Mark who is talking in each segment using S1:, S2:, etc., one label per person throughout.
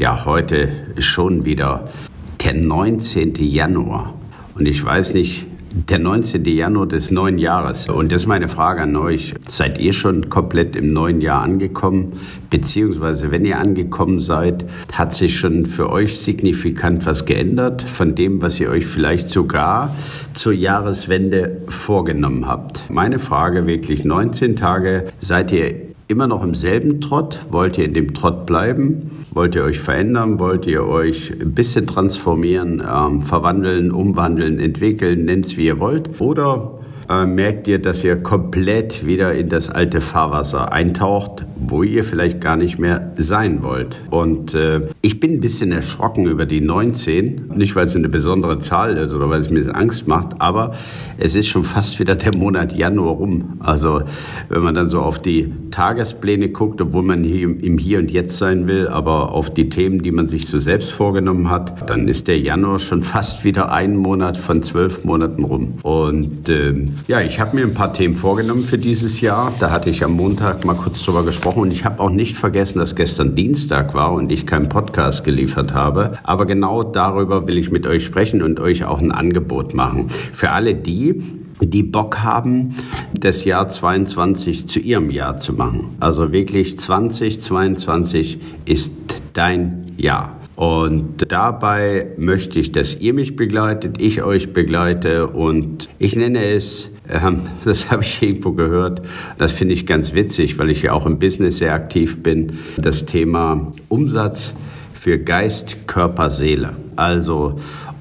S1: Ja, heute ist schon wieder der 19. Januar. Und ich weiß nicht, der 19. Januar des neuen Jahres. Und das ist meine Frage an euch. Seid ihr schon komplett im neuen Jahr angekommen? Beziehungsweise, wenn ihr angekommen seid, hat sich schon für euch signifikant was geändert von dem, was ihr euch vielleicht sogar zur Jahreswende vorgenommen habt? Meine Frage wirklich 19 Tage. Seid ihr immer noch im selben Trott? Wollt ihr in dem Trott bleiben? Wollt ihr euch verändern? Wollt ihr euch ein bisschen transformieren, ähm, verwandeln, umwandeln, entwickeln, nennt es wie ihr wollt? Oder äh, merkt ihr, dass ihr komplett wieder in das alte Fahrwasser eintaucht, wo ihr vielleicht gar nicht mehr sein wollt. Und äh, ich bin ein bisschen erschrocken über die 19, nicht weil es eine besondere Zahl ist oder weil es mir Angst macht, aber es ist schon fast wieder der Monat Januar rum. Also wenn man dann so auf die Tagespläne guckt, obwohl man hier im Hier und Jetzt sein will, aber auf die Themen, die man sich so selbst vorgenommen hat, dann ist der Januar schon fast wieder ein Monat von zwölf Monaten rum. Und äh, ja, ich habe mir ein paar Themen vorgenommen für dieses Jahr. Da hatte ich am Montag mal kurz drüber gesprochen und ich habe auch nicht vergessen, dass gestern Dienstag war und ich keinen Podcast geliefert habe. Aber genau darüber will ich mit euch sprechen und euch auch ein Angebot machen. Für alle die, die Bock haben, das Jahr 22 zu ihrem Jahr zu machen. Also wirklich 2022 ist dein Jahr. Und dabei möchte ich, dass ihr mich begleitet, ich euch begleite und ich nenne es, ähm, das habe ich irgendwo gehört, das finde ich ganz witzig, weil ich ja auch im Business sehr aktiv bin, das Thema Umsatz für Geist, Körper, Seele. Also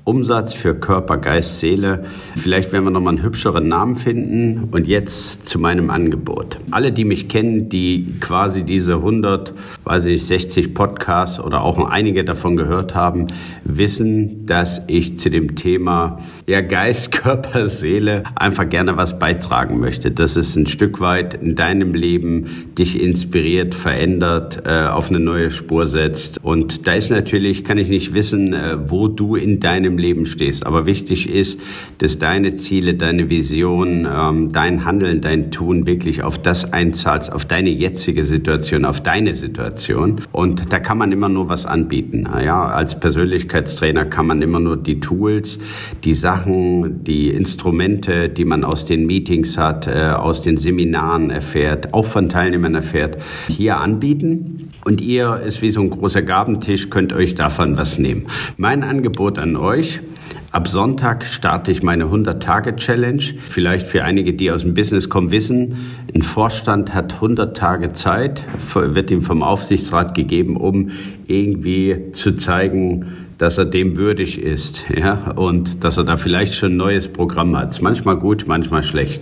S1: Umsatz für Körper, Geist, Seele. Vielleicht werden wir noch mal einen hübscheren Namen finden. Und jetzt zu meinem Angebot. Alle, die mich kennen, die quasi diese 100, weiß ich, 60 Podcasts oder auch einige davon gehört haben, wissen, dass ich zu dem Thema ja, Geist, Körper, Seele einfach gerne was beitragen möchte. Dass es ein Stück weit in deinem Leben dich inspiriert, verändert, äh, auf eine neue Spur setzt. Und da ist natürlich, kann ich nicht wissen, äh, wo du in deinem Leben stehst. Aber wichtig ist, dass deine Ziele, deine Vision, ähm, dein Handeln, dein Tun wirklich auf das einzahlst, auf deine jetzige Situation, auf deine Situation. Und da kann man immer nur was anbieten. Ja, als Persönlichkeitstrainer kann man immer nur die Tools, die Sachen, die Instrumente, die man aus den Meetings hat, äh, aus den Seminaren erfährt, auch von Teilnehmern erfährt, hier anbieten. Und ihr ist wie so ein großer Gabentisch, könnt euch davon was nehmen. Mein Angebot an euch, Ab Sonntag starte ich meine 100-Tage-Challenge. Vielleicht für einige, die aus dem Business kommen, wissen, ein Vorstand hat 100 Tage Zeit, wird ihm vom Aufsichtsrat gegeben, um irgendwie zu zeigen, dass er dem würdig ist, ja, und dass er da vielleicht schon ein neues Programm hat. Manchmal gut, manchmal schlecht.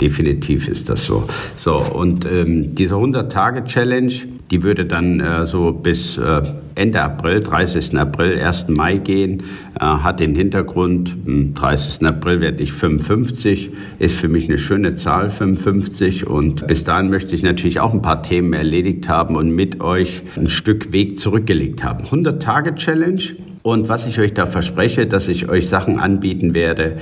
S1: Definitiv ist das so. So, und ähm, diese 100-Tage-Challenge, die würde dann äh, so bis äh, Ende April, 30. April, 1. Mai gehen, äh, hat den Hintergrund, 30. Hm, April werde ich 55, ist für mich eine schöne Zahl, 55. Und bis dahin möchte ich natürlich auch ein paar Themen erledigt haben und mit euch ein Stück Weg zurückgelegt haben. 100-Tage-Challenge und was ich euch da verspreche, dass ich euch Sachen anbieten werde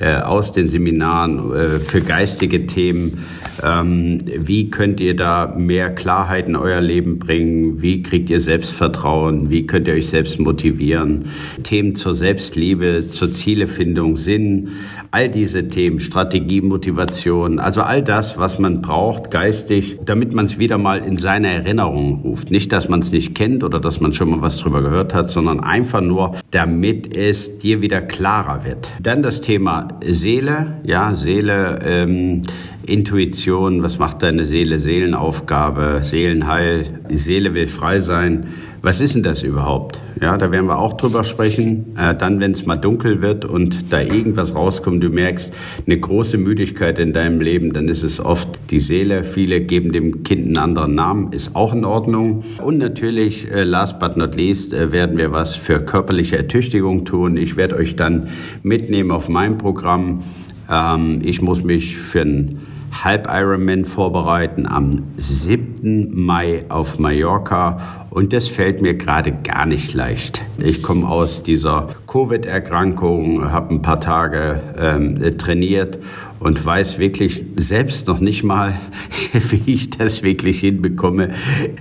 S1: äh, aus den Seminaren äh, für geistige Themen. Ähm, wie könnt ihr da mehr Klarheit in euer Leben bringen? Wie kriegt ihr Selbstvertrauen? Wie könnt ihr euch selbst motivieren? Themen zur Selbstliebe, zur Zielefindung, Sinn, all diese Themen, Strategie, Motivation, also all das, was man braucht geistig, damit man es wieder mal in seine Erinnerung ruft. Nicht, dass man es nicht kennt oder dass man schon mal was drüber gehört hat, sondern einfach nur, damit es dir wieder klarer wird. Dann das Thema Seele, ja, Seele, ähm, Intuition, was macht deine Seele, Seelenaufgabe, Seelenheil. Die Seele will frei sein Was ist denn das überhaupt? Ja, da werden wir auch drüber sprechen. Äh, dann, wenn es mal dunkel wird und da irgendwas rauskommt, du merkst eine große Müdigkeit in deinem Leben, dann ist es oft die Seele. Viele geben dem Kind einen anderen Namen, ist auch in Ordnung. Und natürlich, äh, last but not least, äh, werden wir was für körperliche Ertüchtigung tun. Ich werde euch dann mitnehmen auf mein Programm. Ähm, ich muss mich für ein Halb-Ironman vorbereiten am 7. Mai auf Mallorca und das fällt mir gerade gar nicht leicht. Ich komme aus dieser Covid-Erkrankung, habe ein paar Tage ähm, trainiert und weiß wirklich selbst noch nicht mal, wie ich das wirklich hinbekomme,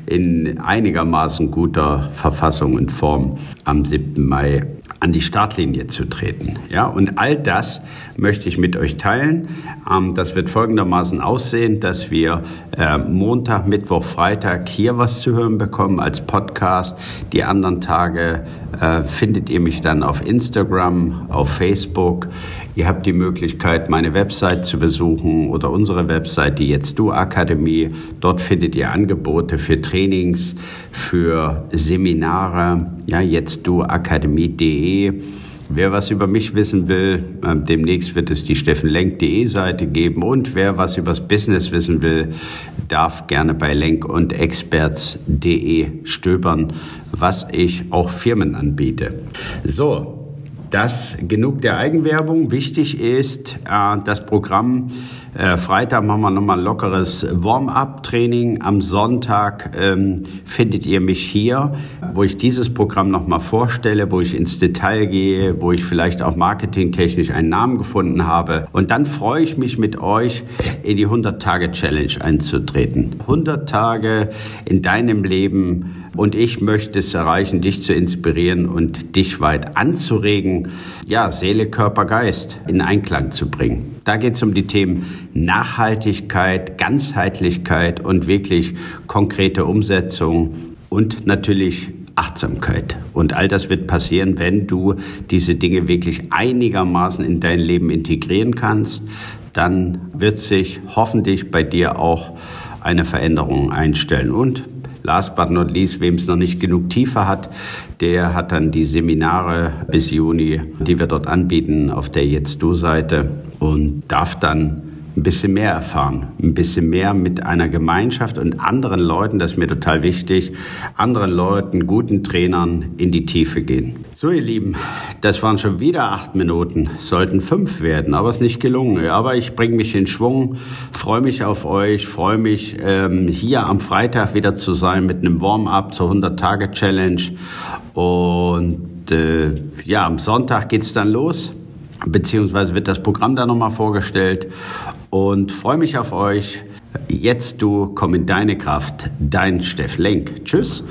S1: in einigermaßen guter Verfassung und Form am 7. Mai an die Startlinie zu treten. Ja, und all das möchte ich mit euch teilen. Ähm, das wird folgendermaßen aussehen, dass wir äh, Montag, Mittwoch, Freitag hier was zu hören bekommen als Podcast. Die anderen Tage äh, findet ihr mich dann auf Instagram, auf Facebook. Ihr habt die Möglichkeit, meine Website zu besuchen oder unsere Website, die Jetzt Du Akademie. Dort findet ihr Angebote für Trainings, für Seminare. Ja, jetzt du akademie.de. Wer was über mich wissen will, ähm, demnächst wird es die steffenlenk.de Seite geben und wer was übers Business wissen will, darf gerne bei lenk und experts.de stöbern, was ich auch Firmen anbiete. So, das genug der Eigenwerbung. Wichtig ist, äh, das Programm Freitag machen wir nochmal ein lockeres Warm-up-Training. Am Sonntag ähm, findet ihr mich hier, wo ich dieses Programm nochmal vorstelle, wo ich ins Detail gehe, wo ich vielleicht auch marketingtechnisch einen Namen gefunden habe. Und dann freue ich mich mit euch in die 100-Tage-Challenge einzutreten. 100 Tage in deinem Leben und ich möchte es erreichen, dich zu inspirieren und dich weit anzuregen, ja, Seele, Körper, Geist in Einklang zu bringen. Da geht es um die Themen Nachhaltigkeit, Ganzheitlichkeit und wirklich konkrete Umsetzung und natürlich Achtsamkeit. Und all das wird passieren, wenn du diese Dinge wirklich einigermaßen in dein Leben integrieren kannst. Dann wird sich hoffentlich bei dir auch eine Veränderung einstellen. Und last but not least, wem es noch nicht genug Tiefe hat, der hat dann die Seminare bis Juni, die wir dort anbieten auf der Jetzt Du Seite und darf dann ein bisschen mehr erfahren, ein bisschen mehr mit einer Gemeinschaft und anderen Leuten, das ist mir total wichtig, anderen Leuten, guten Trainern in die Tiefe gehen. So, ihr Lieben, das waren schon wieder acht Minuten, sollten fünf werden, aber es ist nicht gelungen. Aber ich bringe mich in Schwung, freue mich auf euch, freue mich, ähm, hier am Freitag wieder zu sein mit einem Warm-up zur 100-Tage-Challenge. Und äh, ja, am Sonntag geht's dann los beziehungsweise wird das Programm da nochmal vorgestellt und freue mich auf euch. Jetzt du, komm in deine Kraft, dein Steff Lenk. Tschüss.